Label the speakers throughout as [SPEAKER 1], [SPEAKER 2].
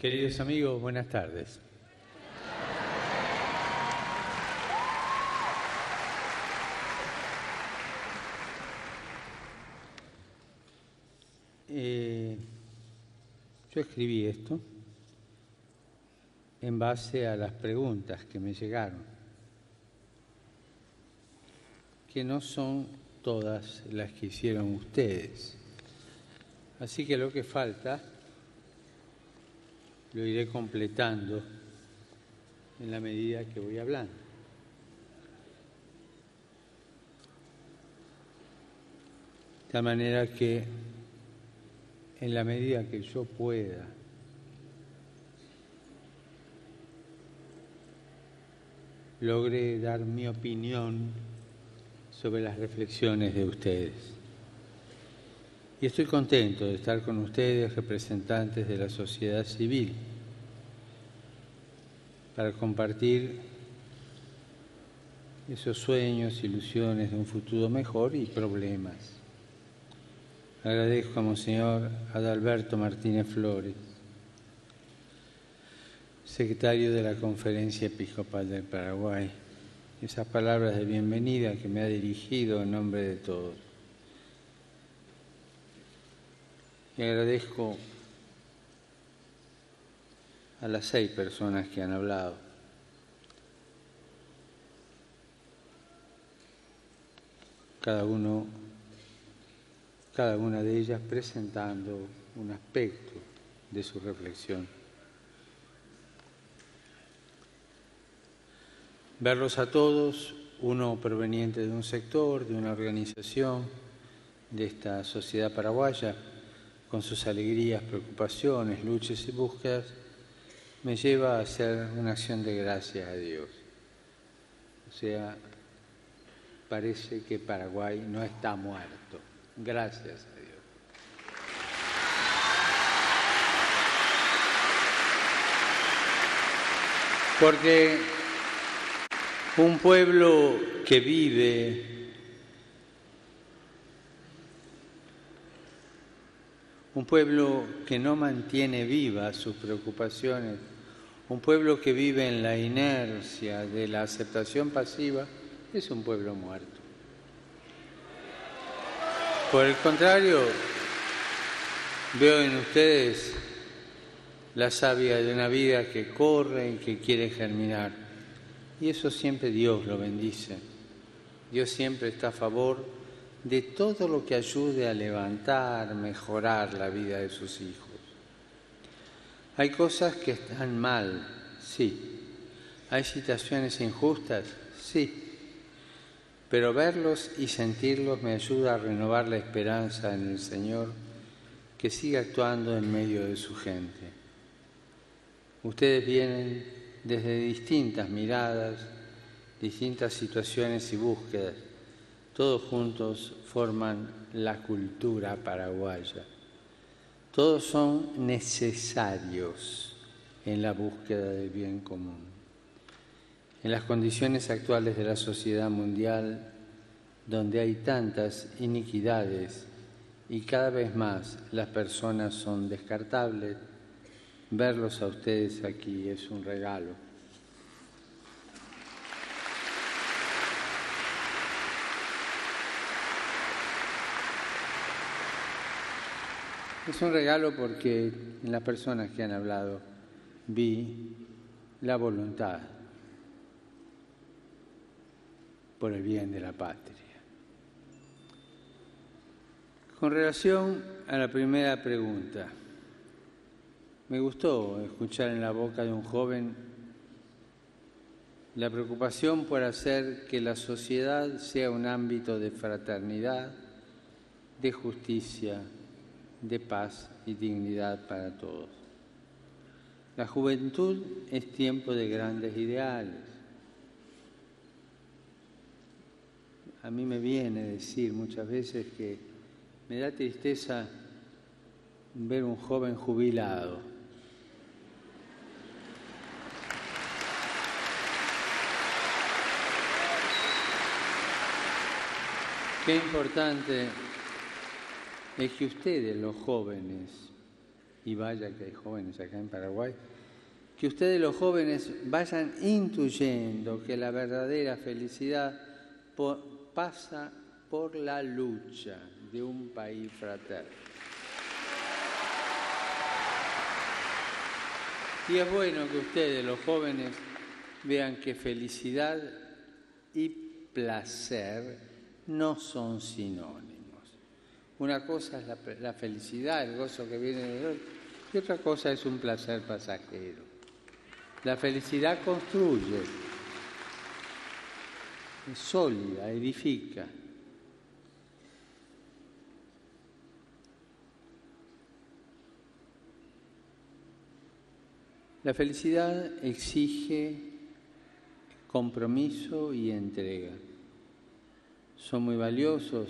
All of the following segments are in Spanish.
[SPEAKER 1] Queridos amigos, buenas tardes. Eh, yo escribí esto en base a las preguntas que me llegaron, que no son todas las que hicieron ustedes. Así que lo que falta lo iré completando en la medida que voy hablando. De tal manera que en la medida que yo pueda logre dar mi opinión sobre las reflexiones de ustedes. Y estoy contento de estar con ustedes, representantes de la sociedad civil, para compartir esos sueños, ilusiones de un futuro mejor y problemas. Agradezco a Monseñor Adalberto Martínez Flores, secretario de la Conferencia Episcopal del Paraguay, esas palabras de bienvenida que me ha dirigido en nombre de todos. Y agradezco a las seis personas que han hablado. Cada uno, cada una de ellas presentando un aspecto de su reflexión. Verlos a todos, uno proveniente de un sector, de una organización, de esta sociedad paraguaya, con sus alegrías, preocupaciones, luchas y búsquedas, me lleva a hacer una acción de gracias a Dios. O sea, parece que Paraguay no está muerto. Gracias a Dios. Porque un pueblo que vive un pueblo que no mantiene vivas sus preocupaciones, un pueblo que vive en la inercia de la aceptación pasiva, es un pueblo muerto. Por el contrario, veo en ustedes la savia de una vida que corre y que quiere germinar. Y eso siempre Dios lo bendice. Dios siempre está a favor de todo lo que ayude a levantar, mejorar la vida de sus hijos. Hay cosas que están mal, sí. Hay situaciones injustas, sí. Pero verlos y sentirlos me ayuda a renovar la esperanza en el Señor que sigue actuando en medio de su gente. Ustedes vienen desde distintas miradas, distintas situaciones y búsquedas todos juntos forman la cultura paraguaya. Todos son necesarios en la búsqueda del bien común. En las condiciones actuales de la sociedad mundial, donde hay tantas iniquidades y cada vez más las personas son descartables, verlos a ustedes aquí es un regalo. Es un regalo porque en las personas que han hablado vi la voluntad por el bien de la patria. Con relación a la primera pregunta, me gustó escuchar en la boca de un joven la preocupación por hacer que la sociedad sea un ámbito de fraternidad, de justicia, de paz y dignidad para todos. La juventud es tiempo de grandes ideales. A mí me viene decir muchas veces que me da tristeza ver un joven jubilado. Qué importante es que ustedes, los jóvenes, y vaya que hay jóvenes acá en Paraguay, que ustedes los jóvenes vayan intuyendo que la verdadera felicidad pasa por la lucha de un país fraterno. Y es bueno que ustedes, los jóvenes, vean que felicidad y placer no son sinónimos. Una cosa es la, felicidad, el gozo que viene de Dios, y otra cosa es un placer pasajero. La felicidad construye, es sólida, edifica. La felicidad exige compromiso y entrega. Son muy valiosos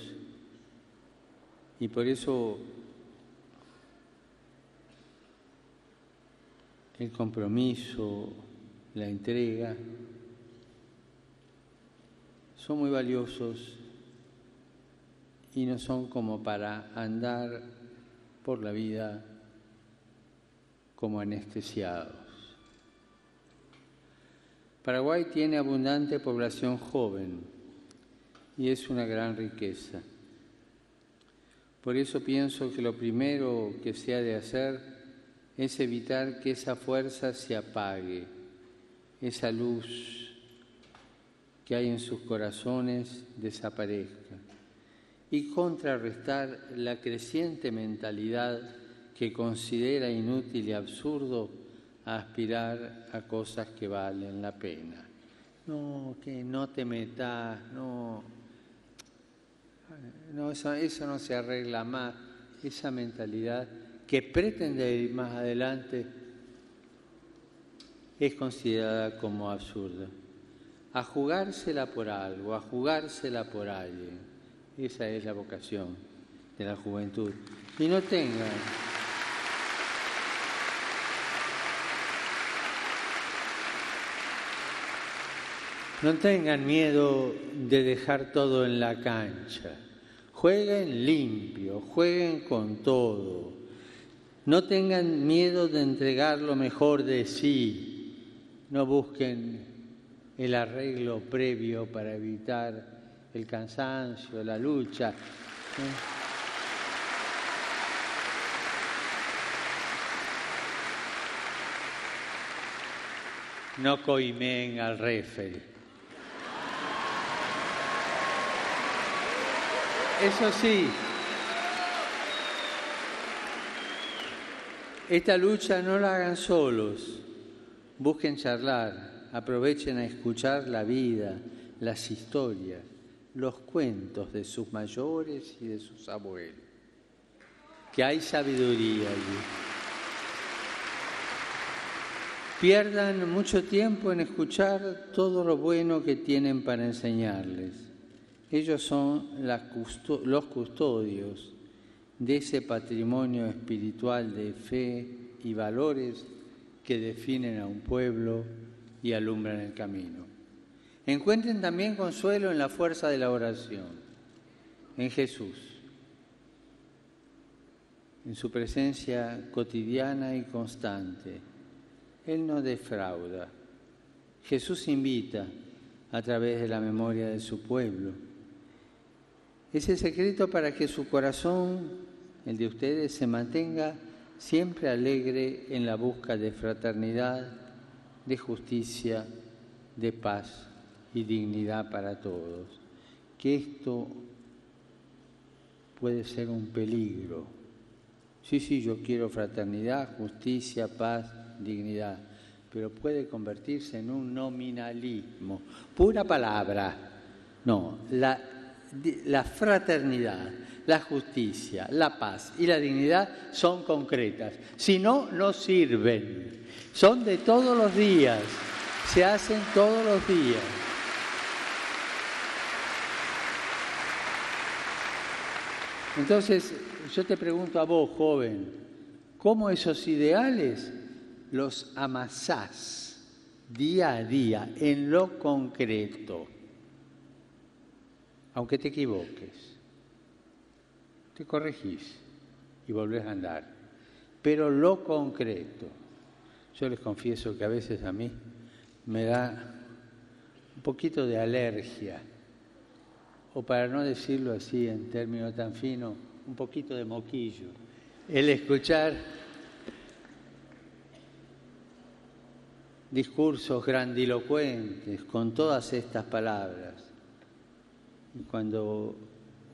[SPEAKER 1] y por eso el compromiso, la entrega, son muy valiosos y no son como para andar por la vida como anestesiados. Paraguay tiene abundante población joven y es una gran riqueza. Por eso pienso que lo primero que se ha de hacer es evitar que esa fuerza se apague, esa luz que hay en sus corazones desaparezca y contrarrestar la creciente mentalidad que considera inútil y absurdo aspirar a cosas que valen la pena. No, que no te metas, no. No, eso, eso no se arregla más. Esa mentalidad que pretende ir más adelante es considerada como absurda. A jugársela por algo, a jugársela por alguien. Esa es la vocación de la juventud. Y no tengan No tengan miedo de dejar todo en la cancha. Jueguen limpio, jueguen con todo. No tengan miedo de entregar lo mejor de sí. No busquen el arreglo previo para evitar el cansancio, la lucha. No coimen al referee. Eso sí, esta lucha no la hagan solos, busquen charlar, aprovechen a escuchar la vida, las historias, los cuentos de sus mayores y de sus abuelos, que hay sabiduría allí. Pierdan mucho tiempo en escuchar todo lo bueno que tienen para enseñarles ellos son los custodios de ese patrimonio espiritual de fe y valores que definen a un pueblo y alumbran el camino. Encuentren también consuelo en la fuerza de la oración, en Jesús, en su presencia cotidiana y constante. Él no defrauda. Jesús invita a través de la memoria de su pueblo es el secreto para que su corazón, el de ustedes, se mantenga siempre alegre en la busca de fraternidad, de justicia, de paz y dignidad para todos. Que esto puede ser un peligro. Sí, sí, yo quiero fraternidad, justicia, paz, dignidad, pero puede convertirse en un nominalismo. Pura palabra. No, la la fraternidad, la justicia, la paz y la dignidad son concretas. Si no, no sirven. Son de todos los días. Se hacen todos los días. Entonces, yo te pregunto a vos, joven, ¿cómo esos ideales los amasás día a día en lo concreto? Aunque te equivoques, te corregís y volvés a andar. pero lo concreto. Yo les confieso que a veces a mí me da un poquito de alergia, o para no decirlo así en términos tan finos, un poquito de moquillo, el escuchar discursos grandilocuentes con todas estas palabras. Cuando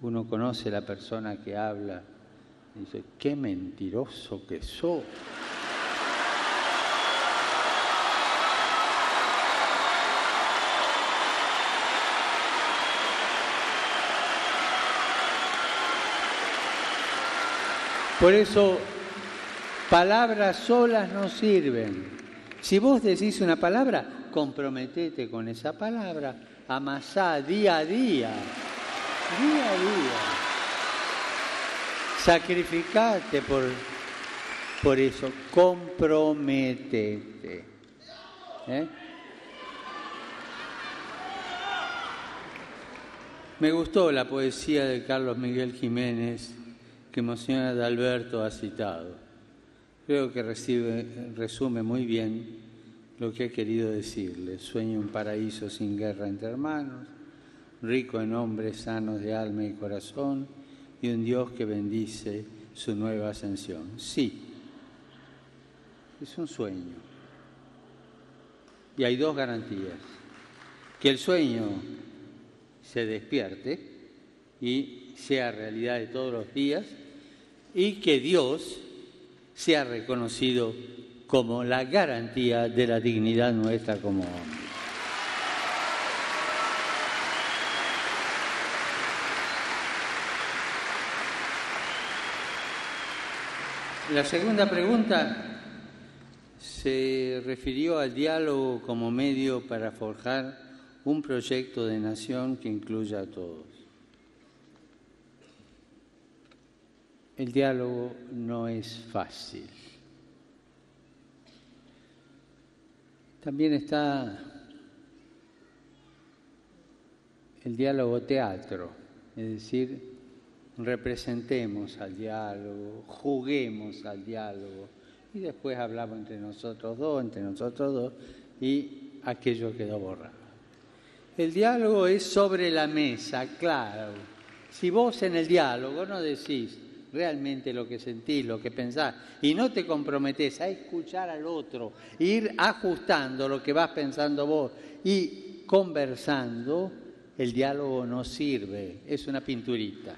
[SPEAKER 1] uno conoce a la persona que habla, dice, qué mentiroso que sos. Por eso, palabras solas no sirven. Si vos decís una palabra, comprometete con esa palabra, amasá día a día, día a día. Sacrificate por, por eso, comprométete. ¿eh? Me gustó la poesía de Carlos Miguel Jiménez que Monseñor Alberto ha citado. Creo que resume muy bien lo que he querido decirle. Sueño un paraíso sin guerra entre hermanos, rico en hombres sanos de alma y corazón, y un Dios que bendice su nueva ascensión. Sí, es un sueño. Y hay dos garantías. Que el sueño se despierte y sea realidad de todos los días y que Dios sea reconocido como la garantía de la dignidad nuestra como. La segunda pregunta se refirió al diálogo como medio para forjar un proyecto de nación que incluya a todos. El diálogo no es fácil. También está el diálogo teatro, es decir, representemos al diálogo, juguemos al diálogo y después hablamos entre nosotros dos, entre nosotros dos y aquello quedó borrado. El diálogo es sobre la mesa, claro. Si vos en el diálogo no decís, realmente lo que sentís, lo que pensás, y no te comprometés a escuchar al otro, ir ajustando lo que vas pensando vos y conversando, el diálogo no sirve, es una pinturita.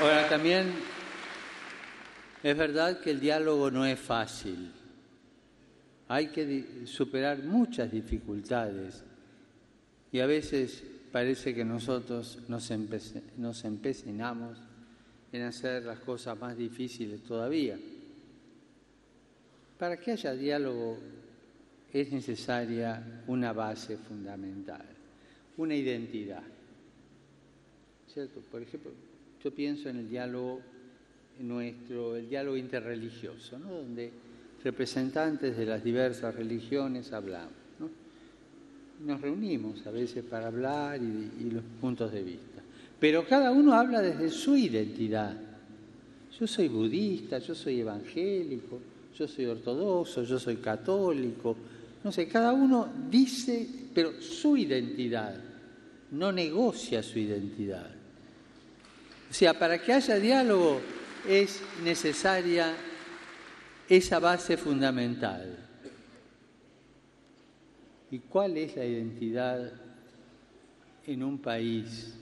[SPEAKER 1] Ahora también es verdad que el diálogo no es fácil. Hay que superar muchas dificultades y a veces parece que nosotros nos, empecinamos en hacer las cosas más difíciles todavía. Para que haya diálogo es necesaria una base fundamental, una identidad. ¿Cierto? Por ejemplo, yo pienso en el diálogo nuestro, el diálogo interreligioso, ¿no? donde representantes de las diversas religiones hablamos nos reunimos a veces para hablar y, los puntos de vista. Pero cada uno habla desde su identidad. Yo soy budista, yo soy evangélico, yo soy ortodoxo, yo soy católico. No sé, cada uno dice, pero su identidad, no negocia su identidad. O sea, para que haya diálogo es necesaria esa base fundamental. ¿Y cuál es la identidad en un país?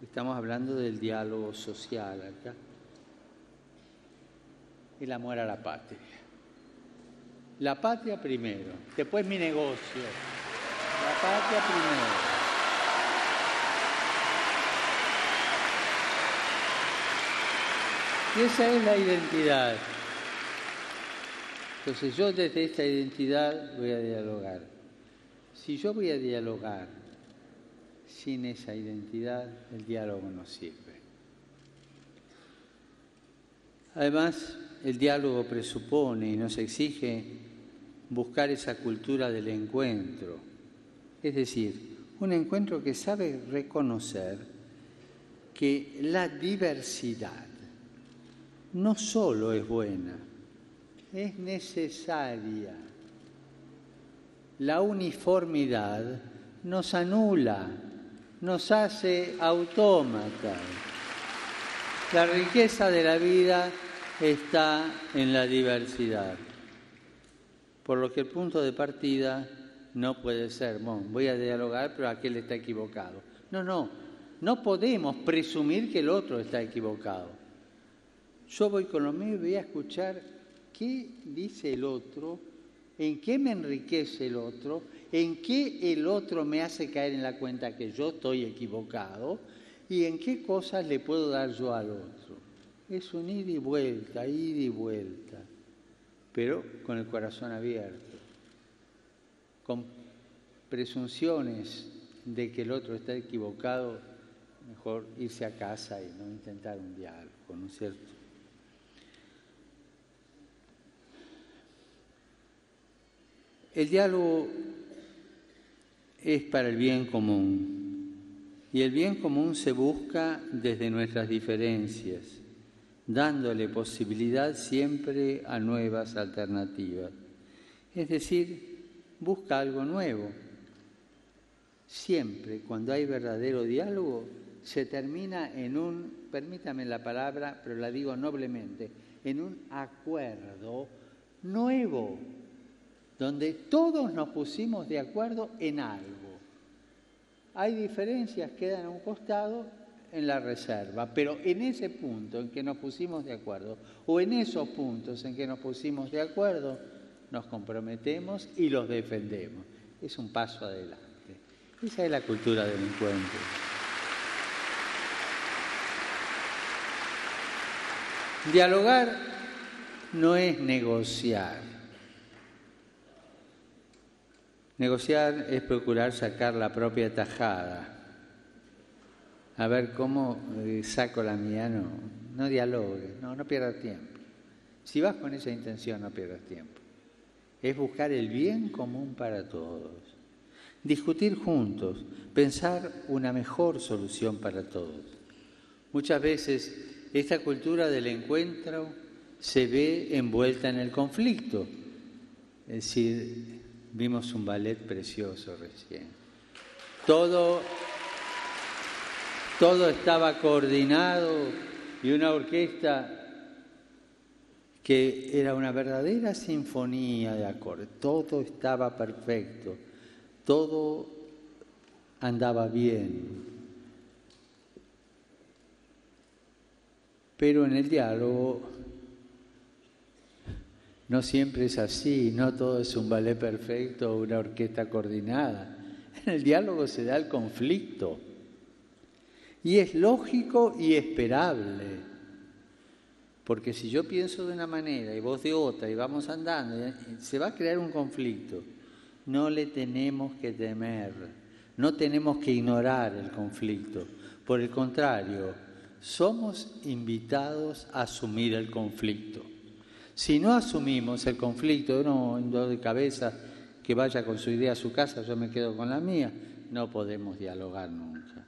[SPEAKER 1] Estamos hablando del diálogo social acá. El amor a la patria. La patria primero, después mi negocio. La patria primero. Y esa es la identidad. Entonces yo desde esta identidad voy a dialogar. Si yo voy a dialogar sin esa identidad, el diálogo no sirve. Además, el diálogo presupone y nos exige buscar esa cultura del encuentro, es decir, un encuentro que sabe reconocer que la diversidad no solo es buena, es necesaria. La uniformidad nos anula, nos hace autómatas. La riqueza de la vida está en la diversidad. Por lo que el punto de partida no puede ser, bueno, voy a dialogar, pero aquel está equivocado. No, no, no podemos presumir que el otro está equivocado. Yo voy con lo mío y voy a escuchar qué dice el otro, en qué me enriquece el otro, en qué el otro me hace caer en la cuenta que yo estoy equivocado y en qué cosas le puedo dar yo al otro. Es un ir y vuelta, ir y vuelta, pero con el corazón abierto, con presunciones de que el otro está equivocado, mejor irse a casa y no intentar un diálogo, ¿no es cierto? El diálogo es para el bien común y el bien común se busca desde nuestras diferencias, dándole posibilidad siempre a nuevas alternativas. Es decir, busca algo nuevo. Siempre, cuando hay verdadero diálogo, se termina en un, permítame la palabra, pero la digo noblemente, en un acuerdo nuevo donde todos nos pusimos de acuerdo en algo. Hay diferencias, quedan a un costado en la reserva, pero en ese punto en que nos pusimos de acuerdo, o en esos puntos en que nos pusimos de acuerdo, nos comprometemos y los defendemos. Es un paso adelante. Esa es la cultura del encuentro. Dialogar no es negociar. Negociar es procurar sacar la propia tajada. A ver cómo eh, saco la mía, no, no dialogues, no, no pierdas tiempo. Si vas con esa intención, no pierdas tiempo. Es buscar el bien común para todos. Discutir juntos, pensar una mejor solución para todos. Muchas veces esta cultura del encuentro se ve envuelta en el conflicto. Es decir, Vimos un ballet precioso recién. Todo, todo estaba coordinado y una orquesta que era una verdadera sinfonía de acordes. Todo estaba perfecto, todo andaba bien. Pero en el diálogo no siempre es así, no todo es un ballet perfecto o una orquesta coordinada. En el diálogo se da el conflicto. Y es lógico y esperable. Porque si yo pienso de una manera y vos de otra y vamos andando, se va a crear un conflicto. No le tenemos que temer, no tenemos que ignorar el conflicto. Por el contrario, somos invitados a asumir el conflicto. Si no asumimos el conflicto uno de cabeza que vaya con su idea a su casa, yo me quedo con la mía, no podemos dialogar nunca.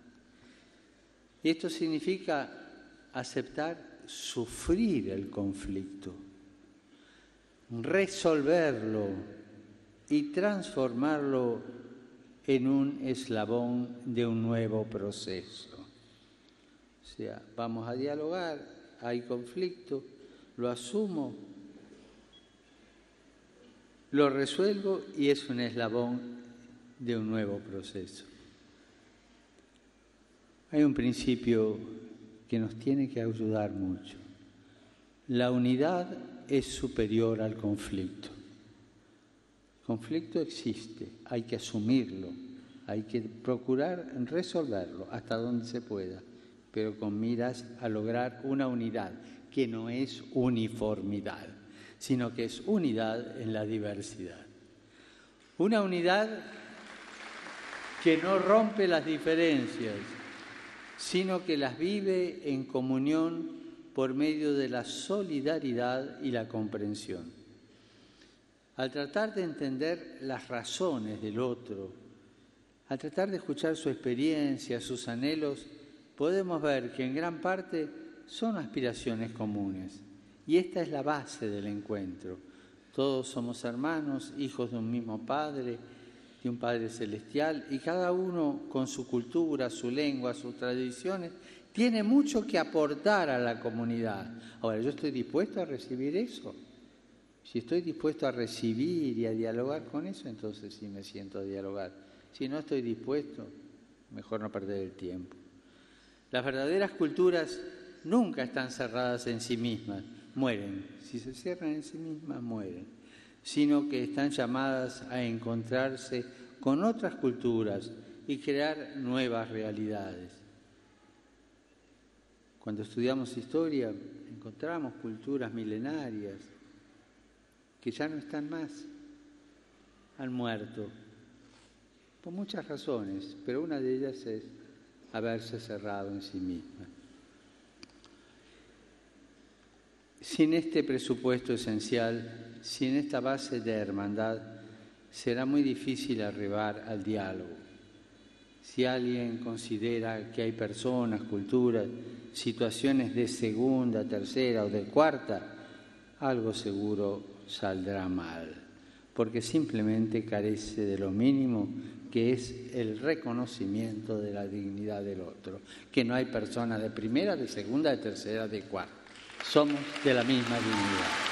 [SPEAKER 1] Y esto significa aceptar sufrir el conflicto, resolverlo y transformarlo en un eslabón de un nuevo proceso. O sea, vamos a dialogar, hay conflicto, lo asumo, lo resuelvo y es un eslabón de un nuevo proceso. Hay un principio que nos tiene que ayudar mucho. La unidad es superior al conflicto. El conflicto existe, hay que asumirlo, hay que procurar resolverlo hasta donde se pueda, pero con miras a lograr una unidad que no es uniformidad sino que es unidad en la diversidad. Una unidad que no rompe las diferencias, sino que las vive en comunión por medio de la solidaridad y la comprensión. Al tratar de entender las razones del otro, Al tratar de escuchar su experiencia, sus anhelos, podemos ver que en gran parte son aspiraciones comunes. Y esta es la base del encuentro. Todos somos hermanos, hijos de un mismo Padre, de un Padre celestial, y cada uno con su cultura, su lengua, sus tradiciones, tiene mucho que aportar a la comunidad. Ahora, yo estoy dispuesto a recibir eso. Si estoy dispuesto a recibir y a dialogar con eso, entonces sí me siento a dialogar. Si no estoy dispuesto, mejor no perder el tiempo. Las verdaderas culturas nunca están cerradas en sí mismas, mueren. Si se cierran en sí mismas, mueren. Sino que están llamadas a encontrarse con otras culturas y crear nuevas realidades. Cuando estudiamos historia, encontramos culturas milenarias que ya no están más, han muerto, por muchas razones, pero una de ellas es haberse cerrado en sí misma. Sin este presupuesto esencial, sin esta base de hermandad, será muy difícil arribar al diálogo. Si alguien considera que hay personas, culturas, situaciones de segunda, tercera o de cuarta, algo seguro saldrá mal, porque simplemente carece de lo mínimo que es el reconocimiento de la dignidad del otro, que no hay personas de primera, de segunda, de tercera, de cuarta. Somos de la misma dignidad.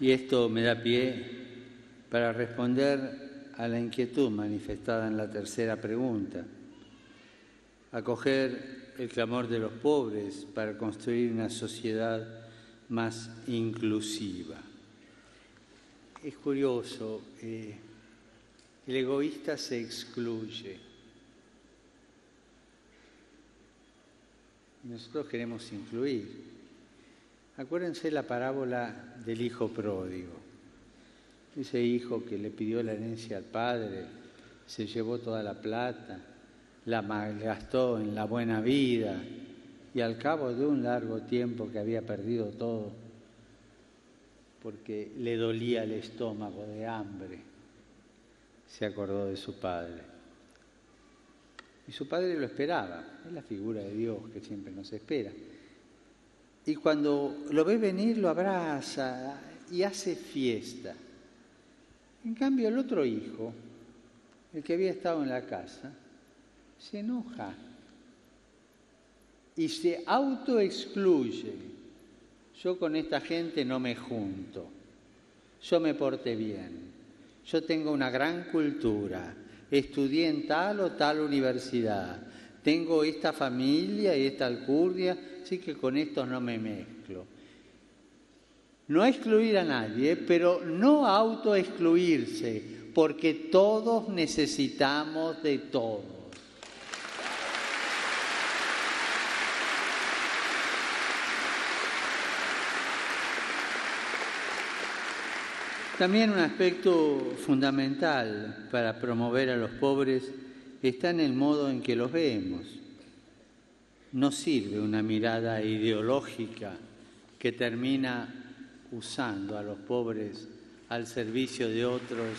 [SPEAKER 1] Y esto me da pie para responder a la inquietud manifestada en la tercera pregunta, acoger el clamor de los pobres para construir una sociedad más inclusiva. Es curioso, eh, el egoísta se excluye. Nosotros queremos incluir. Acuérdense la parábola del hijo pródigo. Ese hijo que le pidió la herencia al padre, se llevó toda la plata, la malgastó en la buena vida y al cabo de un largo tiempo que había perdido todo, porque le dolía el estómago de hambre, se acordó de su padre. Y su padre lo esperaba, es la figura de Dios que siempre nos espera. Y cuando lo ve venir, lo abraza y hace fiesta. En cambio, el otro hijo, el que había estado en la casa, se enoja y se autoexcluye. Yo con esta gente no me junto, yo me porté bien, yo tengo una gran cultura, estudié en tal o tal universidad, tengo esta familia y esta alcurnia, así que con estos no me mezclo. No excluir a nadie, pero no autoexcluirse, porque todos necesitamos de todo. También un aspecto fundamental para promover a los pobres está en el modo en que los vemos. No sirve una mirada ideológica que termina usando a los pobres al servicio de otros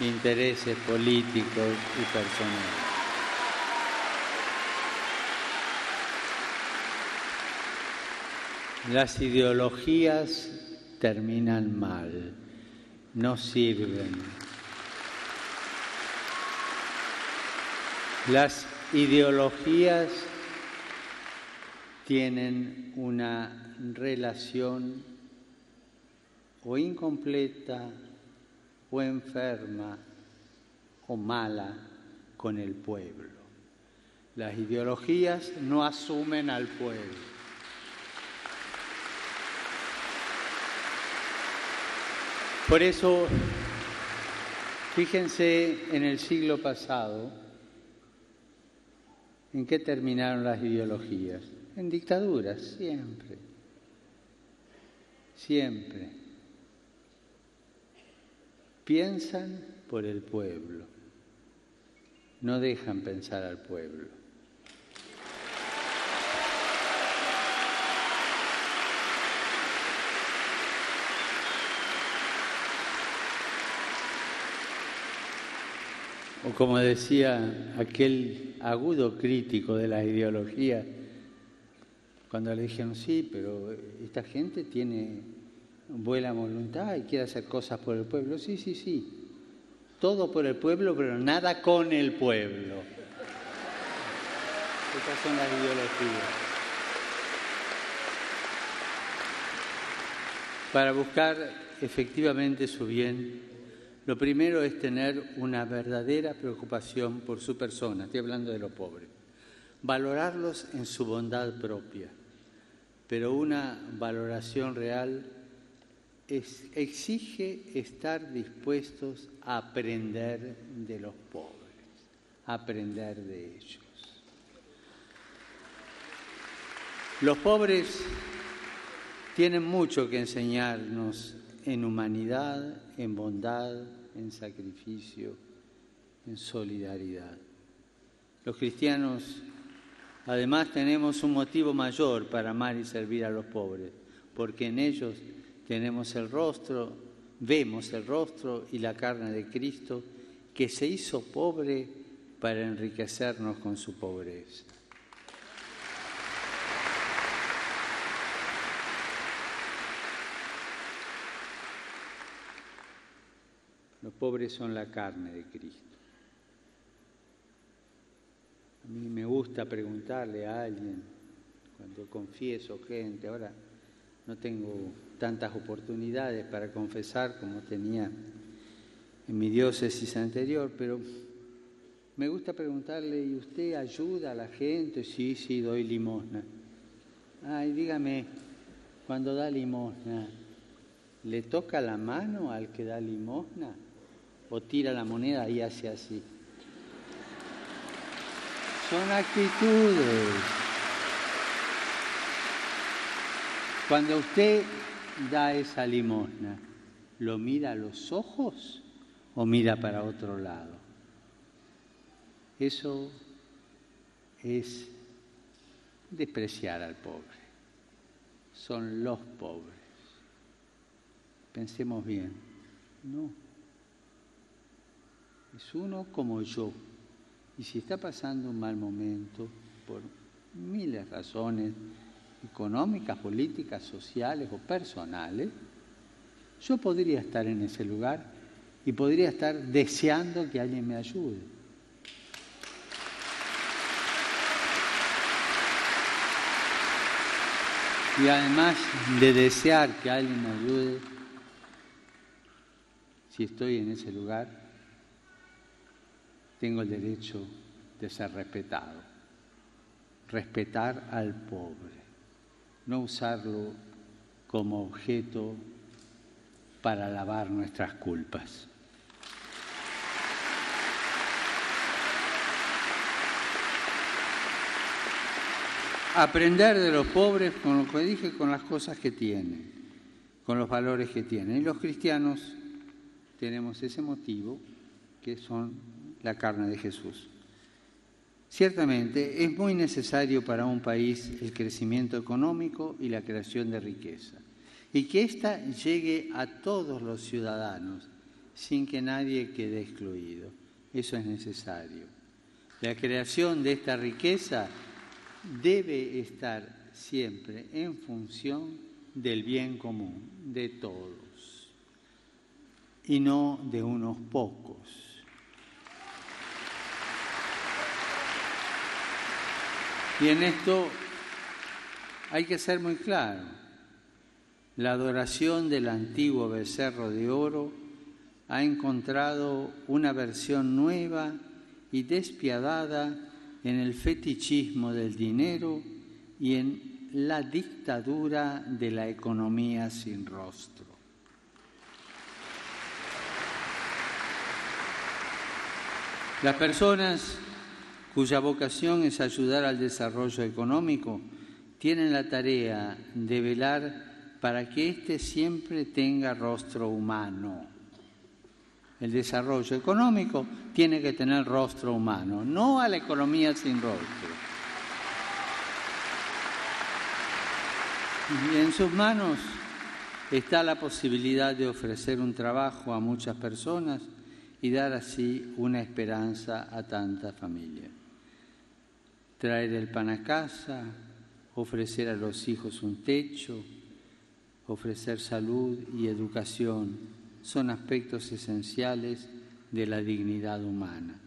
[SPEAKER 1] intereses políticos y personales. Las ideologías terminan mal no sirven. Las ideologías tienen una relación o incompleta o enferma o mala con el pueblo. Las ideologías no asumen al pueblo. Por eso, fíjense en el siglo pasado, ¿en qué terminaron las ideologías? En dictaduras, siempre. Siempre. Piensan por el pueblo, no dejan pensar al pueblo. O como decía aquel agudo crítico de la ideología, cuando le dijeron, sí, pero esta gente tiene buena voluntad y quiere hacer cosas por el pueblo. Sí, sí, sí. Todo por el pueblo, pero nada con el pueblo. Estas son las ideologías. Para buscar efectivamente su bien, lo primero es tener una verdadera preocupación por su persona, estoy hablando de los pobres, valorarlos en su bondad propia, pero una valoración real exige estar dispuestos a aprender de los pobres, a aprender de ellos. Los pobres tienen mucho que enseñarnos en humanidad, en bondad, en sacrificio, en solidaridad. Los cristianos además tenemos un motivo mayor para amar y servir a los pobres, porque en ellos tenemos el rostro, vemos el rostro y la carne de Cristo que se hizo pobre para enriquecernos con su pobreza. Pobres son la carne de Cristo. A mí me gusta preguntarle a alguien, cuando confieso gente, ahora no tengo tantas oportunidades para confesar como tenía en mi diócesis anterior, pero me gusta preguntarle, ¿y usted ayuda a la gente? Sí, sí, doy limosna. Ay, dígame, cuando da limosna, ¿le toca la mano al que da limosna? ¿O tira la moneda y hace así? Son actitudes. Cuando usted da esa limosna, ¿lo mira a los ojos o mira para otro lado? Eso es despreciar al pobre. Son los pobres. Pensemos bien. No. Es uno como yo. Y si está pasando un mal momento, por miles de razones, económicas, políticas, sociales o personales, yo podría estar en ese lugar y podría estar deseando que alguien me ayude. Y además de desear que alguien me ayude, si estoy en ese lugar, tengo el derecho de ser respetado. Respetar al pobre no usarlo como objeto para lavar nuestras culpas. Aprender de los pobres con lo que dije, con las cosas que tienen, con los valores que tienen. Y los cristianos tenemos ese motivo que son la carne de Jesús. Ciertamente es muy necesario para un país el crecimiento económico y la creación de riqueza, y que ésta llegue a todos los ciudadanos sin que nadie quede excluido. Eso es necesario. La creación de esta riqueza debe estar siempre en función del bien común de todos y no de unos pocos. Y en esto hay que ser muy claro. La adoración del antiguo becerro de oro ha encontrado una versión nueva y despiadada en el fetichismo del dinero y en la dictadura de la economía sin rostro. Las personas cuya vocación es ayudar al desarrollo económico, tienen la tarea de velar para que éste siempre tenga rostro humano. El desarrollo económico tiene que tener rostro humano, no a la economía sin rostro. Y en sus manos está la posibilidad de ofrecer un trabajo a muchas personas y dar así una esperanza a tanta familia. Traer el pan a casa, ofrecer a los hijos un techo, ofrecer salud y educación son aspectos esenciales de la dignidad humana.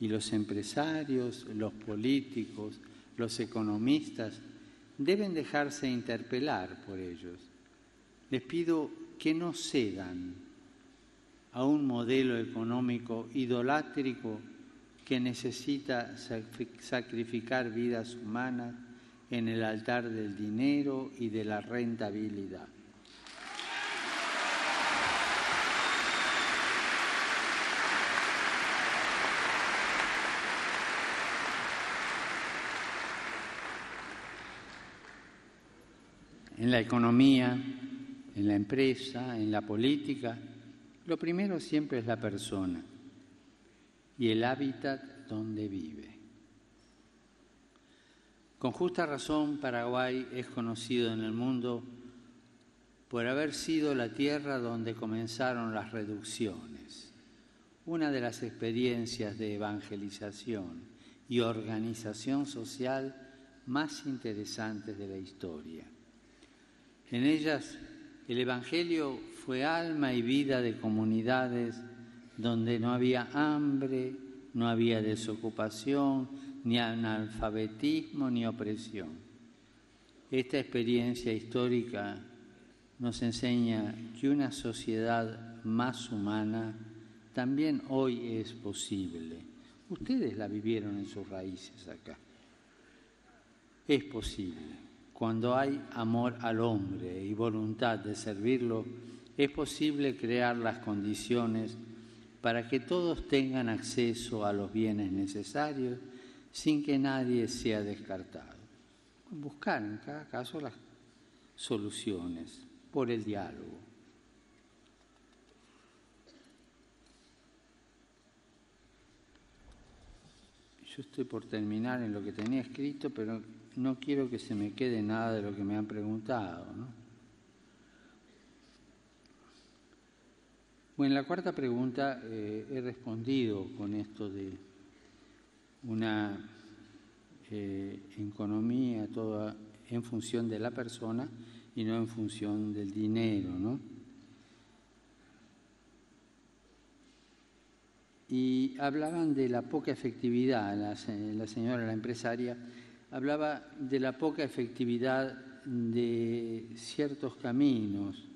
[SPEAKER 1] Y los empresarios, los políticos, los economistas deben dejarse interpelar por ellos. Les pido que no cedan a un modelo económico idolátrico que necesita sacrificar vidas humanas en el altar del dinero y de la rentabilidad. En la economía, en la empresa, en la política, lo primero siempre es la persona y el hábitat donde vive. Con justa razón, Paraguay es conocido en el mundo por haber sido la tierra donde comenzaron las reducciones, una de las experiencias de evangelización y organización social más interesantes de la historia. En ellas, el Evangelio fue alma y vida de comunidades donde no había hambre, no había desocupación, ni analfabetismo, ni opresión. Esta experiencia histórica nos enseña que una sociedad más humana también hoy es posible. Ustedes la vivieron en sus raíces acá. Es posible. Cuando hay amor al hombre y voluntad de servirlo, es posible crear las condiciones para que todos tengan acceso a los bienes necesarios sin que nadie sea descartado. Buscar en cada caso las soluciones por el diálogo. Yo estoy por terminar en lo que tenía escrito, pero no quiero que se me quede nada de lo que me han preguntado. Bueno, la cuarta pregunta eh, he respondido con esto de una eh, economía toda en función de la persona y no en función del dinero, ¿no? Y hablaban de la poca efectividad, la, la señora, la empresaria, hablaba de la poca efectividad de ciertos caminos.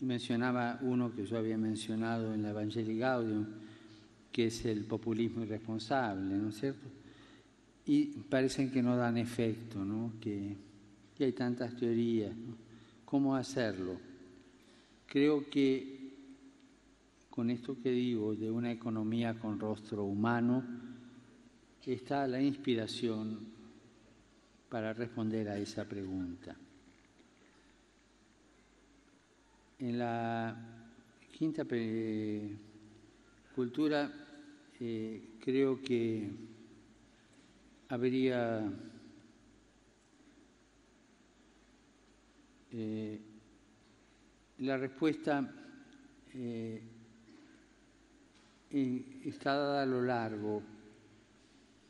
[SPEAKER 1] Y mencionaba uno que yo había mencionado en la Evangelii Gaudium, que es el populismo irresponsable, ¿no es cierto? Y parecen que no dan efecto, ¿no? Que, hay tantas teorías. ¿Cómo hacerlo? Creo que con esto que digo de una economía con rostro humano, está la inspiración para responder a esa pregunta. En la quinta cultura eh, creo que habría eh, la respuesta eh, está dada a lo largo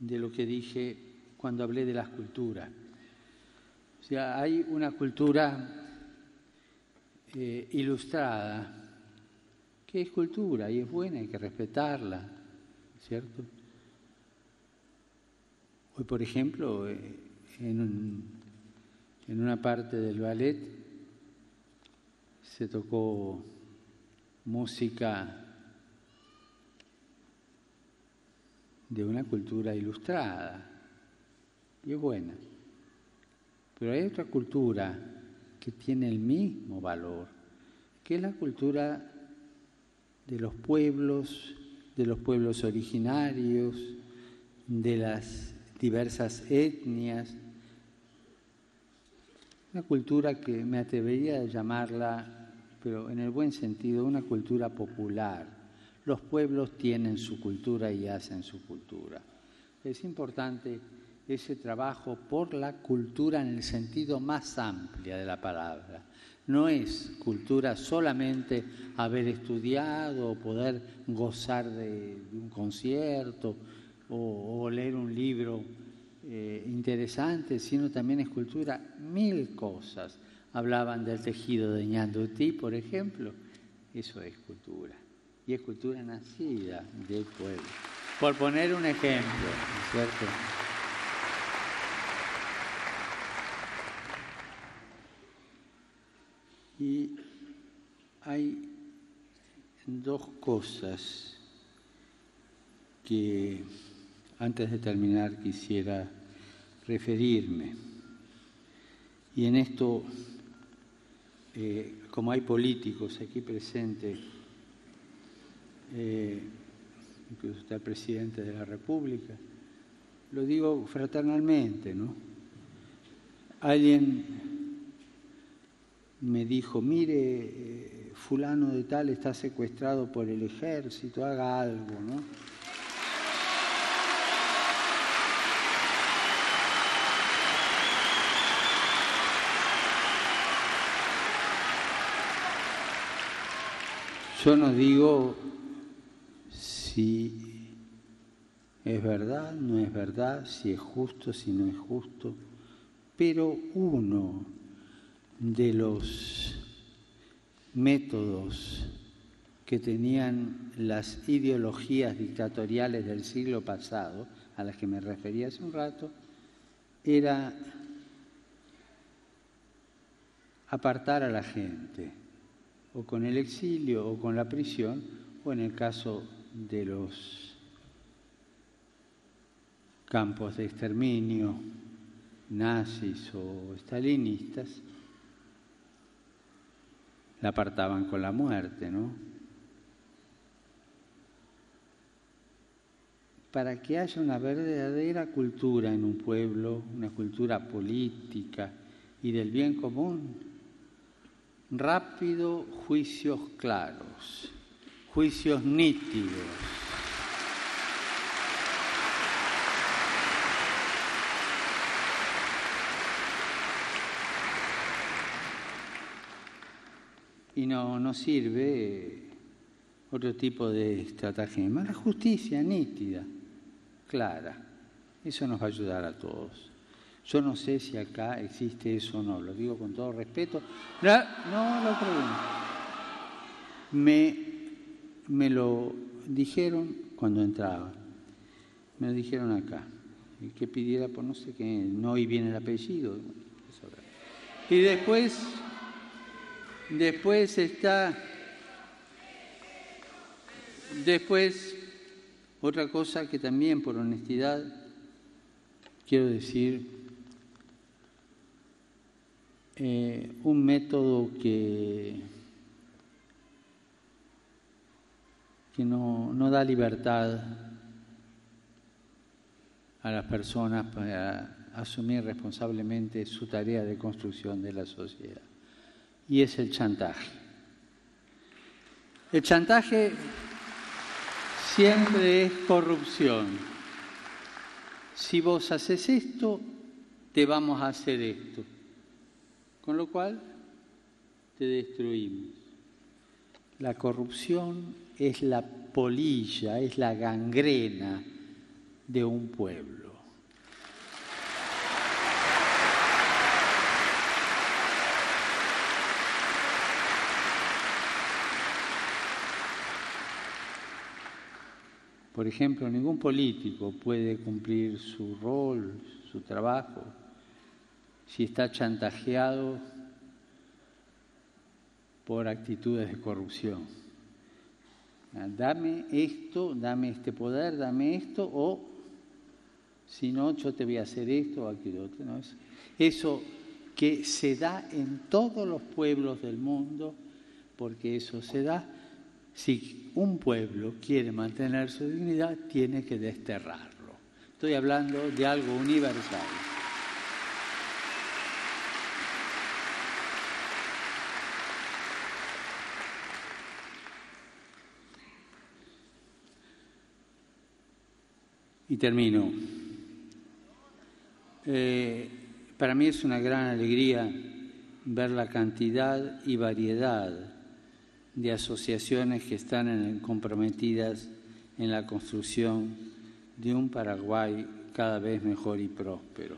[SPEAKER 1] de lo que dije cuando hablé de las culturas. O sea, hay una cultura ilustrada que es cultura y es buena, hay que respetarla. ¿cierto? Hoy, por ejemplo, eh, en, en una parte del ballet se tocó música de una cultura ilustrada y es buena. Pero hay otra cultura que tiene el mismo valor, que es la cultura de los pueblos de los pueblos originarios, de las diversas etnias, una cultura que me atrevería a llamarla, pero en el buen sentido, una cultura popular. Los pueblos tienen su cultura y hacen su cultura. Es importante ese trabajo por la cultura en el sentido más amplio de la palabra. No es cultura solamente haber estudiado o poder gozar de, un concierto o, leer un libro eh, interesante, sino también es cultura mil cosas. Hablaban del tejido de Ñandutí, por ejemplo, eso es cultura. Y es cultura nacida del pueblo. Por poner un ejemplo, cierto? Y hay dos cosas que antes de terminar quisiera referirme. Y en esto, eh, como hay políticos aquí presentes, eh, incluso está el presidente de la República, lo digo fraternalmente, ¿no? Alguien me dijo, mire, eh, fulano de tal está secuestrado por el ejército, haga algo, ¿no? Yo no digo si es verdad, no es verdad, si es justo, si no es justo, pero uno de los métodos que tenían las ideologías dictatoriales del siglo pasado, a las que me refería hace un rato, era apartar a la gente, o con el exilio, o con la prisión, o en el caso de los campos de exterminio nazis o estalinistas, la apartaban con la muerte, ¿no? Para que haya una verdadera cultura en un pueblo, una cultura política y del bien común, rápido juicios claros juicios nítidos. Y no, no sirve otro tipo de estratagema. La justicia nítida, clara. Eso nos va a ayudar a todos. Yo no sé si acá existe eso o no, lo digo con todo respeto. No, lo pregunto. Me me lo dijeron cuando entraba. Me lo dijeron acá. Y que pidiera por no sé qué, no y viene el apellido. Y después, después está, después, otra cosa que también por honestidad quiero decir, eh, un método que que no, da libertad a las personas para asumir responsablemente su tarea de construcción de la sociedad. Y es el chantaje. El chantaje siempre es corrupción. Si vos haces esto, te vamos a hacer esto. Con lo cual, te destruimos. La corrupción es la polilla, es la gangrena de un pueblo. Por ejemplo, ningún político puede cumplir su rol, su trabajo, si está chantajeado por actitudes de corrupción. Ah, dame esto, dame este poder, dame esto, o si no, yo te voy a hacer esto o aquello otro. ¿no? Eso que se da en todos los pueblos del mundo, porque eso se da, si un pueblo quiere mantener su dignidad, tiene que desterrarlo. Estoy hablando de algo universal. Y termino. Eh, para mí es una gran alegría ver la cantidad y variedad de asociaciones que están comprometidas en la construcción de un Paraguay cada vez mejor y próspero.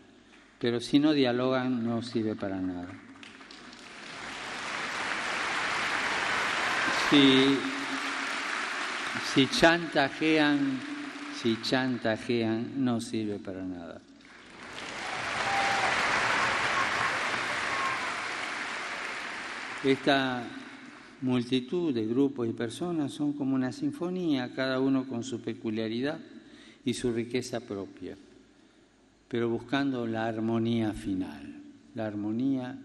[SPEAKER 1] Pero si no dialogan no sirve para nada. Si, si chantajean, si chantajean, no sirve para nada. Esta multitud de grupos y personas son como una sinfonía, cada uno con su peculiaridad y su riqueza propia, pero buscando la armonía final, la armonía,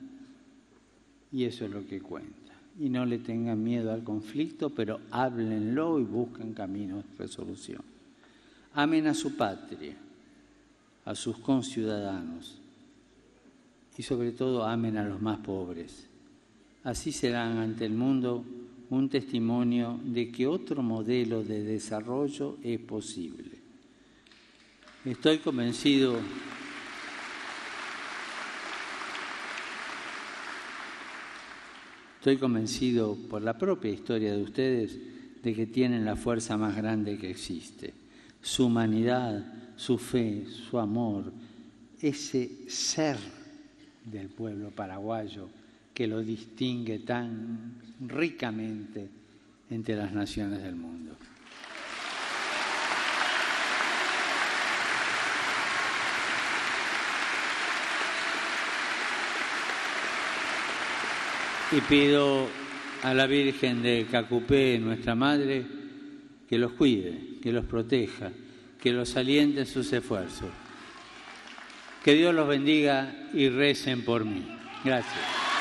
[SPEAKER 1] y eso es lo que cuenta. Y no le tengan miedo al conflicto, pero háblenlo y busquen caminos de resolución. Amen a su patria, a sus conciudadanos y sobre todo amen a los más pobres Así serán ante el mundo un testimonio de que otro modelo de desarrollo es posible. Estoy convencido Estoy convencido por la propia historia de ustedes de que tienen la fuerza más grande que existe. Su humanidad, su fe, su amor, ese ser del pueblo paraguayo que lo distingue tan ricamente entre las naciones del mundo. Y pido a la Virgen de Cacupé, nuestra Madre, que los cuide, que los proteja, que los aliente en sus esfuerzos. Que Dios los bendiga y recen por mí. Gracias.